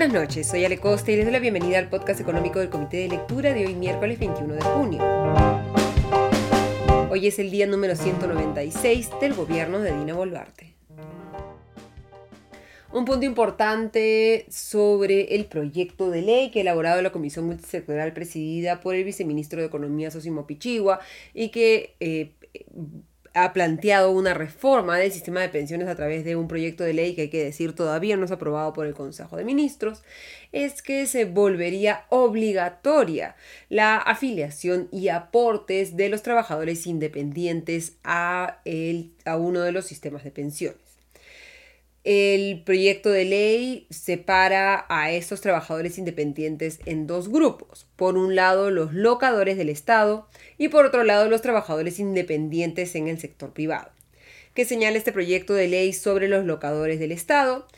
buenas noches, soy Ale Costa y les doy la bienvenida al podcast económico del Comité de Lectura de hoy miércoles 21 de junio. Hoy es el día número 196 del gobierno de Dina Boluarte. Un punto importante sobre el proyecto de ley que ha elaborado la Comisión Multisectorial presidida por el viceministro de Economía Sosimo Pichigua y que eh, ha planteado una reforma del sistema de pensiones a través de un proyecto de ley que hay que decir todavía no es aprobado por el Consejo de Ministros, es que se volvería obligatoria la afiliación y aportes de los trabajadores independientes a, el, a uno de los sistemas de pensiones. El proyecto de ley separa a estos trabajadores independientes en dos grupos. Por un lado, los locadores del Estado y por otro lado, los trabajadores independientes en el sector privado. Que señala este proyecto de ley sobre los locadores del Estado?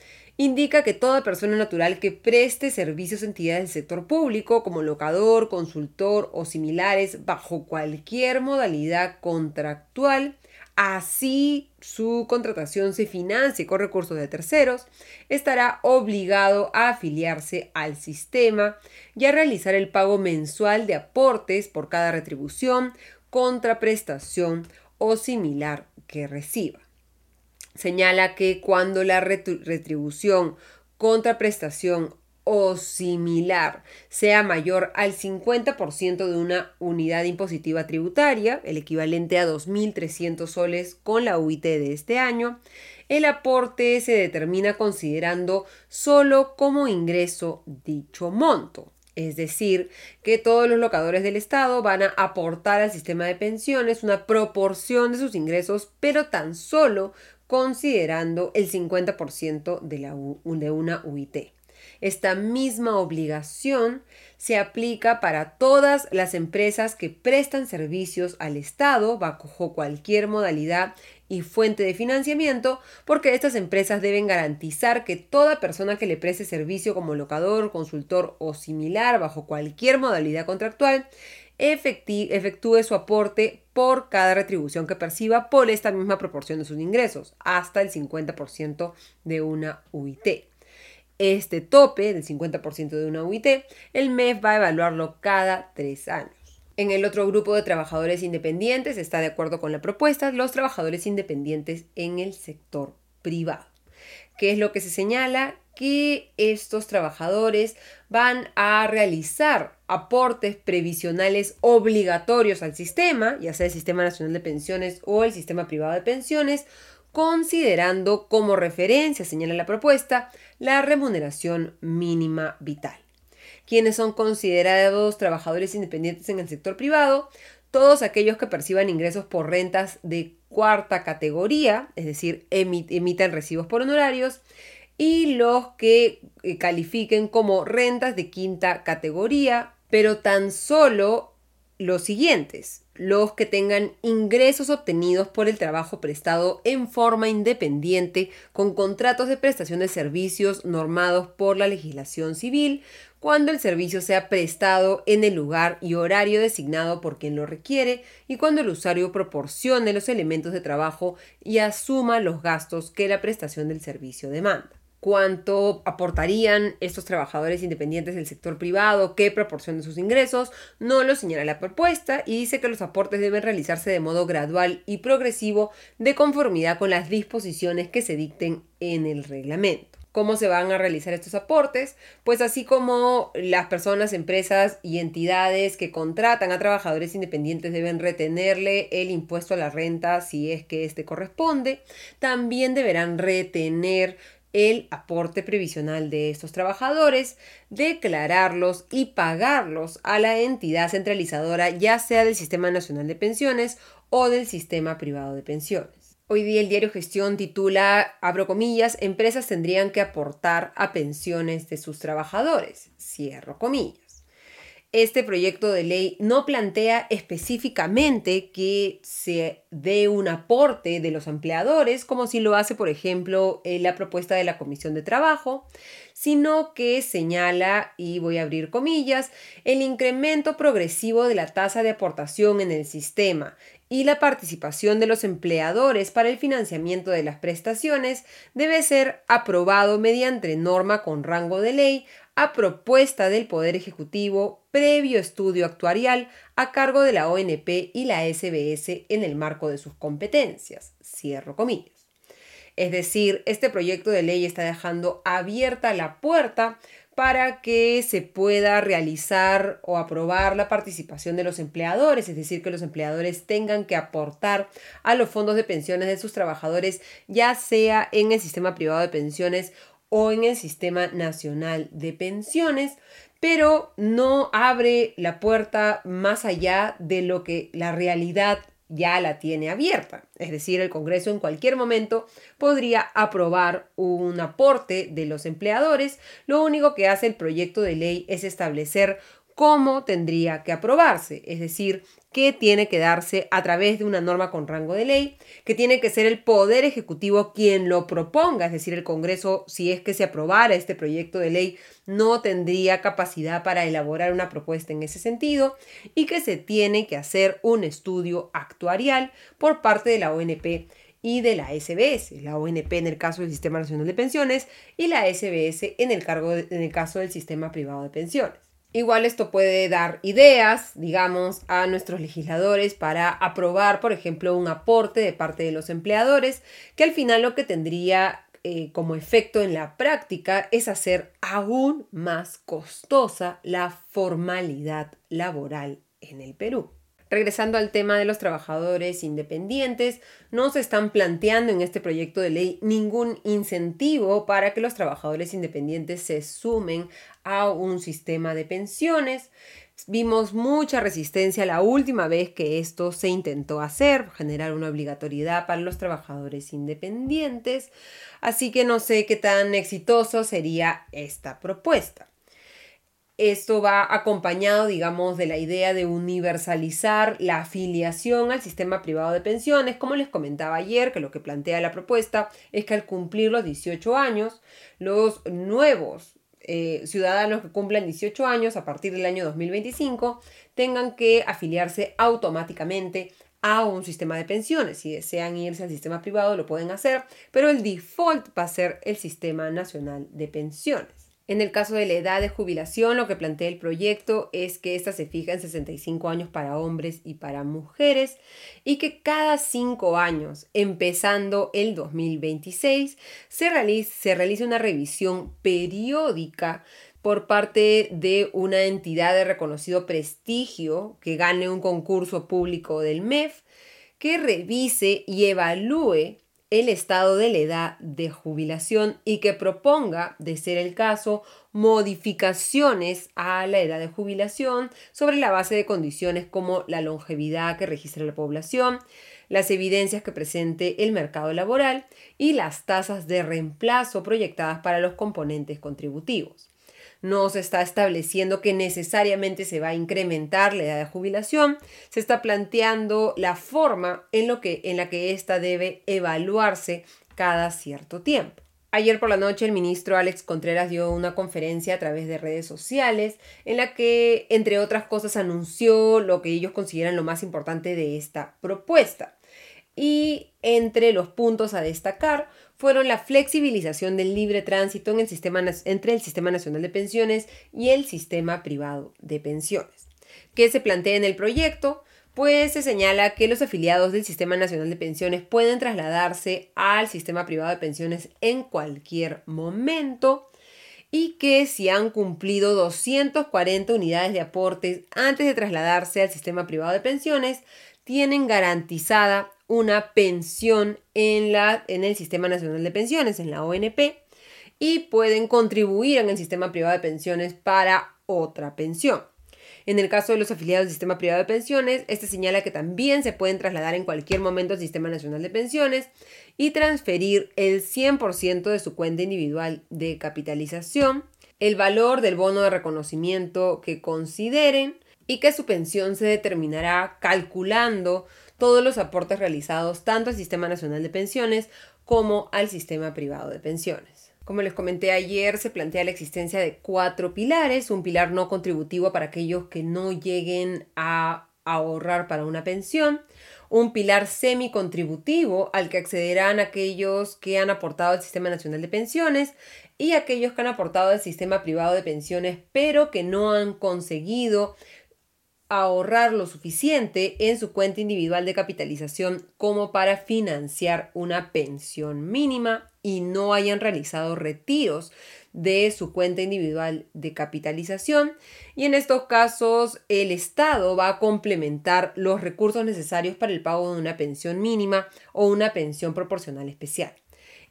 Indica que toda persona natural que preste servicios a entidades del sector público, como locador, consultor o similares, bajo cualquier modalidad contractual, así su contratación se financie con recursos de terceros, estará obligado a afiliarse al sistema y a realizar el pago mensual de aportes por cada retribución, contraprestación o similar que reciba. Señala que cuando la retribución, contraprestación o similar sea mayor al 50% de una unidad impositiva tributaria, el equivalente a 2.300 soles con la UIT de este año, el aporte se determina considerando solo como ingreso dicho monto. Es decir, que todos los locadores del Estado van a aportar al sistema de pensiones una proporción de sus ingresos, pero tan solo considerando el 50% de, la de una UIT. Esta misma obligación se aplica para todas las empresas que prestan servicios al Estado bajo cualquier modalidad y fuente de financiamiento, porque estas empresas deben garantizar que toda persona que le preste servicio como locador, consultor o similar bajo cualquier modalidad contractual efectúe su aporte por cada retribución que perciba por esta misma proporción de sus ingresos, hasta el 50% de una UIT este tope del 50% de una UIT, el MEF va a evaluarlo cada tres años. En el otro grupo de trabajadores independientes está de acuerdo con la propuesta los trabajadores independientes en el sector privado. ¿Qué es lo que se señala? Que estos trabajadores van a realizar aportes previsionales obligatorios al sistema, ya sea el Sistema Nacional de Pensiones o el Sistema Privado de Pensiones, considerando como referencia, señala la propuesta, la remuneración mínima vital. Quienes son considerados trabajadores independientes en el sector privado, todos aquellos que perciban ingresos por rentas de cuarta categoría, es decir, emitan recibos por honorarios, y los que eh, califiquen como rentas de quinta categoría, pero tan solo los siguientes, los que tengan ingresos obtenidos por el trabajo prestado en forma independiente con contratos de prestación de servicios normados por la legislación civil, cuando el servicio sea prestado en el lugar y horario designado por quien lo requiere y cuando el usuario proporcione los elementos de trabajo y asuma los gastos que la prestación del servicio demanda cuánto aportarían estos trabajadores independientes del sector privado, qué proporción de sus ingresos, no lo señala la propuesta y dice que los aportes deben realizarse de modo gradual y progresivo de conformidad con las disposiciones que se dicten en el reglamento. ¿Cómo se van a realizar estos aportes? Pues así como las personas, empresas y entidades que contratan a trabajadores independientes deben retenerle el impuesto a la renta si es que éste corresponde, también deberán retener el aporte previsional de estos trabajadores, declararlos y pagarlos a la entidad centralizadora, ya sea del Sistema Nacional de Pensiones o del Sistema Privado de Pensiones. Hoy día el diario Gestión titula, abro comillas, empresas tendrían que aportar a pensiones de sus trabajadores, cierro comillas este proyecto de ley no plantea específicamente que se dé un aporte de los empleadores, como si lo hace, por ejemplo, en la propuesta de la Comisión de Trabajo, sino que señala, y voy a abrir comillas, el incremento progresivo de la tasa de aportación en el sistema y la participación de los empleadores para el financiamiento de las prestaciones debe ser aprobado mediante norma con rango de ley a propuesta del Poder Ejecutivo previo estudio actuarial a cargo de la ONP y la SBS en el marco de sus competencias. Cierro comillas. Es decir, este proyecto de ley está dejando abierta la puerta para que se pueda realizar o aprobar la participación de los empleadores, es decir, que los empleadores tengan que aportar a los fondos de pensiones de sus trabajadores, ya sea en el sistema privado de pensiones o en el sistema nacional de pensiones, pero no abre la puerta más allá de lo que la realidad ya la tiene abierta. Es decir, el Congreso en cualquier momento podría aprobar un aporte de los empleadores. Lo único que hace el proyecto de ley es establecer cómo tendría que aprobarse, es decir, que tiene que darse a través de una norma con rango de ley, que tiene que ser el Poder Ejecutivo quien lo proponga, es decir, el Congreso, si es que se aprobara este proyecto de ley, no tendría capacidad para elaborar una propuesta en ese sentido, y que se tiene que hacer un estudio actuarial por parte de la ONP y de la SBS, la ONP en el caso del Sistema Nacional de Pensiones y la SBS en el, cargo en el caso del Sistema Privado de Pensiones. Igual esto puede dar ideas, digamos, a nuestros legisladores para aprobar, por ejemplo, un aporte de parte de los empleadores, que al final lo que tendría eh, como efecto en la práctica es hacer aún más costosa la formalidad laboral en el Perú. Regresando al tema de los trabajadores independientes, no se están planteando en este proyecto de ley ningún incentivo para que los trabajadores independientes se sumen a un sistema de pensiones. Vimos mucha resistencia la última vez que esto se intentó hacer, generar una obligatoriedad para los trabajadores independientes, así que no sé qué tan exitoso sería esta propuesta. Esto va acompañado, digamos, de la idea de universalizar la afiliación al sistema privado de pensiones. Como les comentaba ayer, que lo que plantea la propuesta es que al cumplir los 18 años, los nuevos eh, ciudadanos que cumplan 18 años a partir del año 2025 tengan que afiliarse automáticamente a un sistema de pensiones. Si desean irse al sistema privado, lo pueden hacer, pero el default va a ser el sistema nacional de pensiones. En el caso de la edad de jubilación, lo que plantea el proyecto es que ésta se fija en 65 años para hombres y para mujeres y que cada 5 años, empezando el 2026, se se realice una revisión periódica por parte de una entidad de reconocido prestigio que gane un concurso público del MEF, que revise y evalúe el estado de la edad de jubilación y que proponga, de ser el caso, modificaciones a la edad de jubilación sobre la base de condiciones como la longevidad que registra la población, las evidencias que presente el mercado laboral y las tasas de reemplazo proyectadas para los componentes contributivos no se está estableciendo que necesariamente se va a incrementar la edad de jubilación, se está planteando la forma en, lo que, en la que ésta debe evaluarse cada cierto tiempo. Ayer por la noche el ministro Alex Contreras dio una conferencia a través de redes sociales en la que, entre otras cosas, anunció lo que ellos consideran lo más importante de esta propuesta. Y entre los puntos a destacar fueron la flexibilización del libre tránsito en el sistema, entre el Sistema Nacional de Pensiones y el Sistema Privado de Pensiones. ¿Qué se plantea en el proyecto? Pues se señala que los afiliados del Sistema Nacional de Pensiones pueden trasladarse al Sistema Privado de Pensiones en cualquier momento y que si han cumplido 240 unidades de aportes antes de trasladarse al Sistema Privado de Pensiones, tienen garantizada una pensión en, la, en el Sistema Nacional de Pensiones, en la ONP, y pueden contribuir en el sistema privado de pensiones para otra pensión. En el caso de los afiliados del sistema privado de pensiones, este señala que también se pueden trasladar en cualquier momento al Sistema Nacional de Pensiones y transferir el 100% de su cuenta individual de capitalización, el valor del bono de reconocimiento que consideren y que su pensión se determinará calculando todos los aportes realizados tanto al Sistema Nacional de Pensiones como al sistema privado de pensiones. Como les comenté ayer, se plantea la existencia de cuatro pilares, un pilar no contributivo para aquellos que no lleguen a ahorrar para una pensión, un pilar semi-contributivo al que accederán aquellos que han aportado al Sistema Nacional de Pensiones y aquellos que han aportado al sistema privado de pensiones pero que no han conseguido ahorrar lo suficiente en su cuenta individual de capitalización como para financiar una pensión mínima y no hayan realizado retiros de su cuenta individual de capitalización y en estos casos el Estado va a complementar los recursos necesarios para el pago de una pensión mínima o una pensión proporcional especial.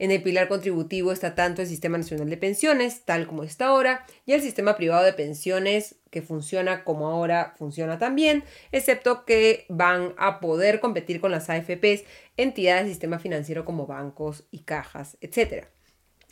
En el pilar contributivo está tanto el Sistema Nacional de Pensiones, tal como está ahora, y el sistema privado de pensiones, que funciona como ahora funciona también, excepto que van a poder competir con las AFPs, entidades del sistema financiero como bancos y cajas, etc.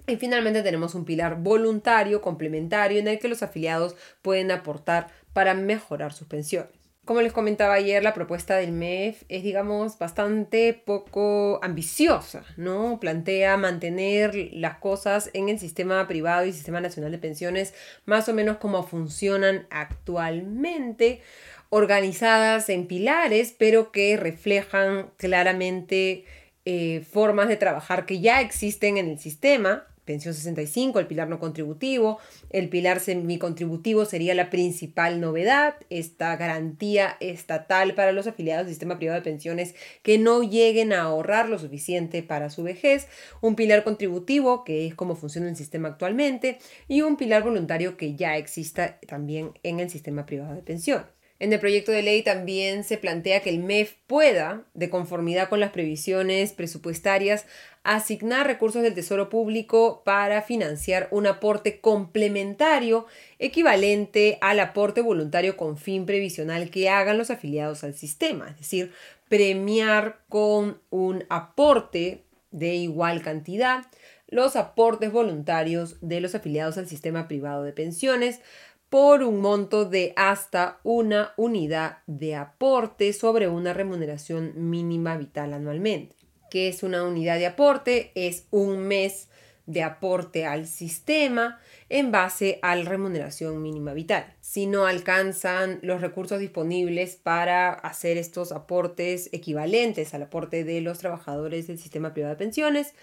Y finalmente tenemos un pilar voluntario complementario en el que los afiliados pueden aportar para mejorar sus pensiones. Como les comentaba ayer, la propuesta del MEF es, digamos, bastante poco ambiciosa, ¿no? Plantea mantener las cosas en el sistema privado y sistema nacional de pensiones más o menos como funcionan actualmente, organizadas en pilares, pero que reflejan claramente eh, formas de trabajar que ya existen en el sistema pensión 65, el pilar no contributivo. El pilar semicontributivo sería la principal novedad, esta garantía estatal para los afiliados del sistema privado de pensiones que no lleguen a ahorrar lo suficiente para su vejez. Un pilar contributivo, que es como funciona el sistema actualmente, y un pilar voluntario que ya exista también en el sistema privado de pensiones. En el proyecto de ley también se plantea que el MEF pueda, de conformidad con las previsiones presupuestarias, asignar recursos del Tesoro Público para financiar un aporte complementario equivalente al aporte voluntario con fin previsional que hagan los afiliados al sistema, es decir, premiar con un aporte de igual cantidad los aportes voluntarios de los afiliados al sistema privado de pensiones por un monto de hasta una unidad de aporte sobre una remuneración mínima vital anualmente. ¿Qué es una unidad de aporte? Es un mes de aporte al sistema en base a la remuneración mínima vital. Si no alcanzan los recursos disponibles para hacer estos aportes equivalentes al aporte de los trabajadores del sistema privado de pensiones,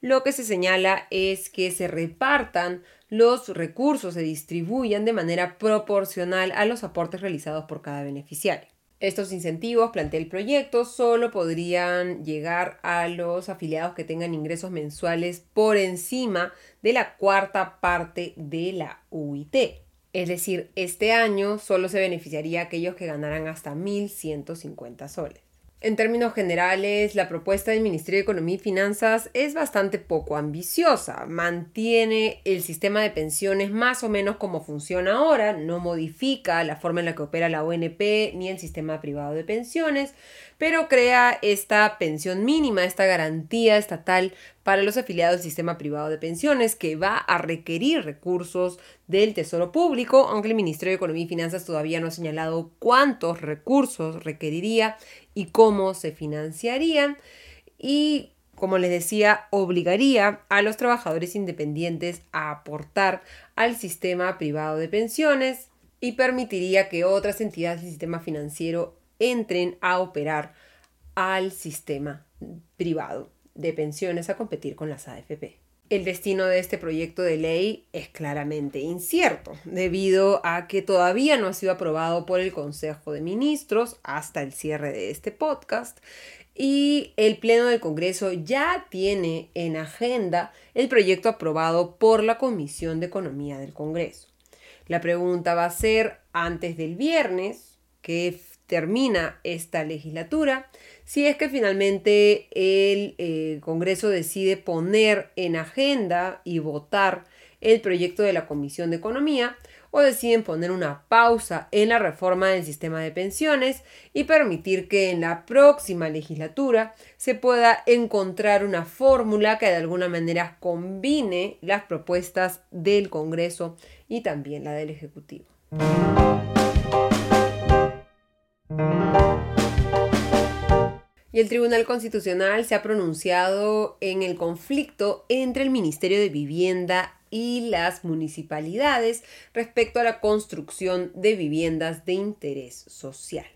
lo que se señala es que se repartan los recursos, se distribuyan de manera proporcional a los aportes realizados por cada beneficiario. Estos incentivos, plantea el proyecto, solo podrían llegar a los afiliados que tengan ingresos mensuales por encima de la cuarta parte de la UIT. Es decir, este año solo se beneficiaría a aquellos que ganaran hasta 1.150 soles. En términos generales, la propuesta del Ministerio de Economía y Finanzas es bastante poco ambiciosa. Mantiene el sistema de pensiones más o menos como funciona ahora, no modifica la forma en la que opera la ONP ni el sistema privado de pensiones, pero crea esta pensión mínima, esta garantía estatal para los afiliados del sistema privado de pensiones que va a requerir recursos del Tesoro Público, aunque el Ministerio de Economía y Finanzas todavía no ha señalado cuántos recursos requeriría y cómo se financiarían. Y como les decía, obligaría a los trabajadores independientes a aportar al sistema privado de pensiones y permitiría que otras entidades del sistema financiero entren a operar al sistema privado de pensiones a competir con las AFP. El destino de este proyecto de ley es claramente incierto, debido a que todavía no ha sido aprobado por el Consejo de Ministros hasta el cierre de este podcast y el Pleno del Congreso ya tiene en agenda el proyecto aprobado por la Comisión de Economía del Congreso. La pregunta va a ser antes del viernes, que termina esta legislatura, si es que finalmente el eh, Congreso decide poner en agenda y votar el proyecto de la Comisión de Economía o deciden poner una pausa en la reforma del sistema de pensiones y permitir que en la próxima legislatura se pueda encontrar una fórmula que de alguna manera combine las propuestas del Congreso y también la del Ejecutivo. Y el Tribunal Constitucional se ha pronunciado en el conflicto entre el Ministerio de Vivienda y las municipalidades respecto a la construcción de viviendas de interés social.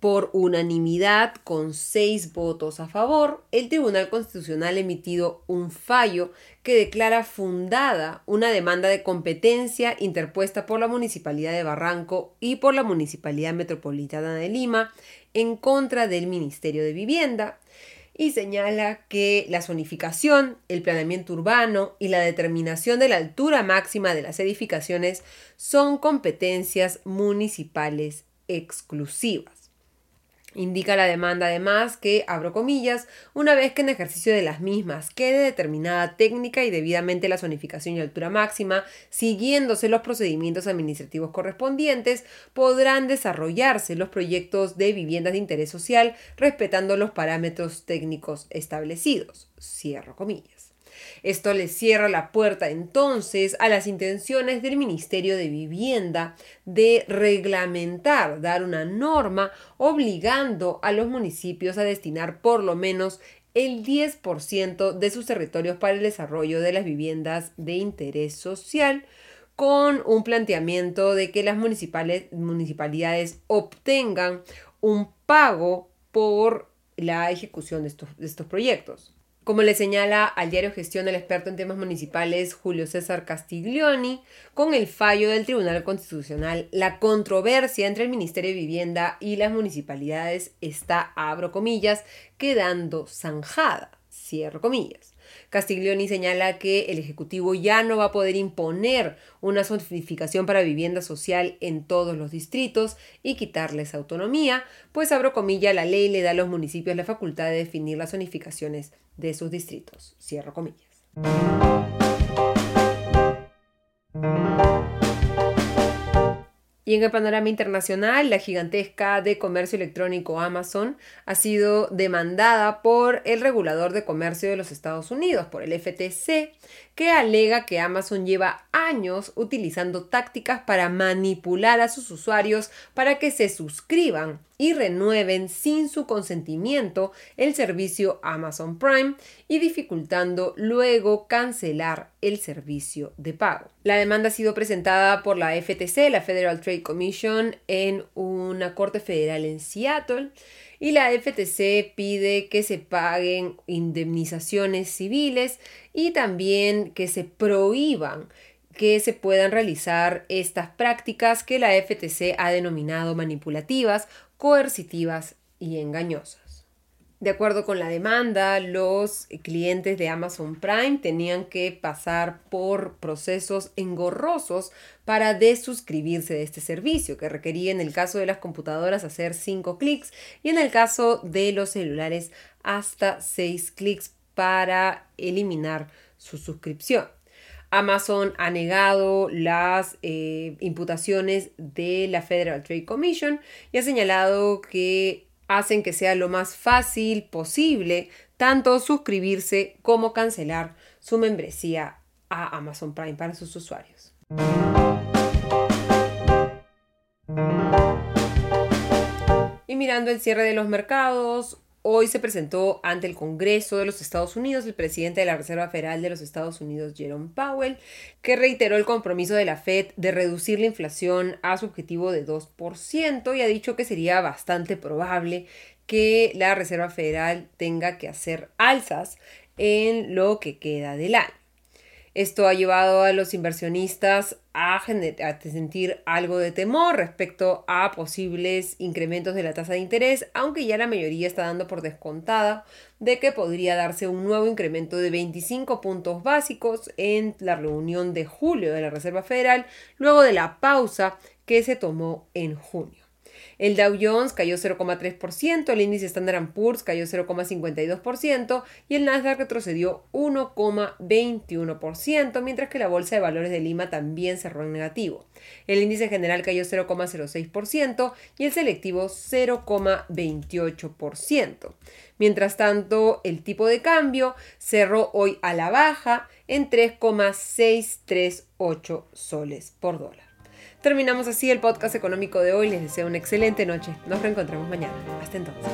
Por unanimidad, con seis votos a favor, el Tribunal Constitucional ha emitido un fallo que declara fundada una demanda de competencia interpuesta por la Municipalidad de Barranco y por la Municipalidad Metropolitana de Lima en contra del Ministerio de Vivienda y señala que la zonificación, el planeamiento urbano y la determinación de la altura máxima de las edificaciones son competencias municipales exclusivas. Indica la demanda además que, abro comillas, una vez que en ejercicio de las mismas quede determinada técnica y debidamente la zonificación y altura máxima, siguiéndose los procedimientos administrativos correspondientes, podrán desarrollarse los proyectos de viviendas de interés social respetando los parámetros técnicos establecidos. Cierro comillas. Esto le cierra la puerta entonces a las intenciones del Ministerio de Vivienda de reglamentar, dar una norma obligando a los municipios a destinar por lo menos el 10% de sus territorios para el desarrollo de las viviendas de interés social, con un planteamiento de que las municipalidades obtengan un pago por la ejecución de estos, de estos proyectos. Como le señala al diario Gestión el experto en temas municipales Julio César Castiglioni, con el fallo del Tribunal Constitucional, la controversia entre el Ministerio de Vivienda y las municipalidades está, abro comillas, quedando zanjada, cierro comillas. Castiglioni señala que el Ejecutivo ya no va a poder imponer una zonificación para vivienda social en todos los distritos y quitarles autonomía, pues abro comillas, la ley le da a los municipios la facultad de definir las zonificaciones de sus distritos. Cierro comillas. Y en el panorama internacional, la gigantesca de comercio electrónico Amazon ha sido demandada por el regulador de comercio de los Estados Unidos, por el FTC, que alega que Amazon lleva años utilizando tácticas para manipular a sus usuarios para que se suscriban y renueven sin su consentimiento el servicio Amazon Prime y dificultando luego cancelar el servicio de pago. La demanda ha sido presentada por la FTC, la Federal Trade Commission, en una corte federal en Seattle y la FTC pide que se paguen indemnizaciones civiles y también que se prohíban que se puedan realizar estas prácticas que la FTC ha denominado manipulativas, coercitivas y engañosas. De acuerdo con la demanda, los clientes de Amazon Prime tenían que pasar por procesos engorrosos para desuscribirse de este servicio, que requería en el caso de las computadoras hacer 5 clics y en el caso de los celulares hasta 6 clics para eliminar su suscripción. Amazon ha negado las eh, imputaciones de la Federal Trade Commission y ha señalado que hacen que sea lo más fácil posible tanto suscribirse como cancelar su membresía a Amazon Prime para sus usuarios. Y mirando el cierre de los mercados, Hoy se presentó ante el Congreso de los Estados Unidos el presidente de la Reserva Federal de los Estados Unidos, Jerome Powell, que reiteró el compromiso de la Fed de reducir la inflación a su objetivo de 2% y ha dicho que sería bastante probable que la Reserva Federal tenga que hacer alzas en lo que queda del año. Esto ha llevado a los inversionistas a, sentir algo de temor respecto a posibles incrementos de la tasa de interés, aunque ya la mayoría está dando por descontada de que podría darse un nuevo incremento de 25 puntos básicos en la reunión de julio de la Reserva Federal, luego de la pausa que se tomó en junio. El Dow Jones cayó 0,3%, el índice Standard Poor's cayó 0,52% y el Nasdaq retrocedió 1,21%, mientras que la Bolsa de Valores de Lima también cerró en negativo. El índice general cayó 0,06% y el selectivo 0,28%. Mientras tanto, el tipo de cambio cerró hoy a la baja en 3,638 soles por dólar. Terminamos así el podcast económico de hoy. Les deseo una excelente noche. Nos reencontramos mañana. Hasta entonces.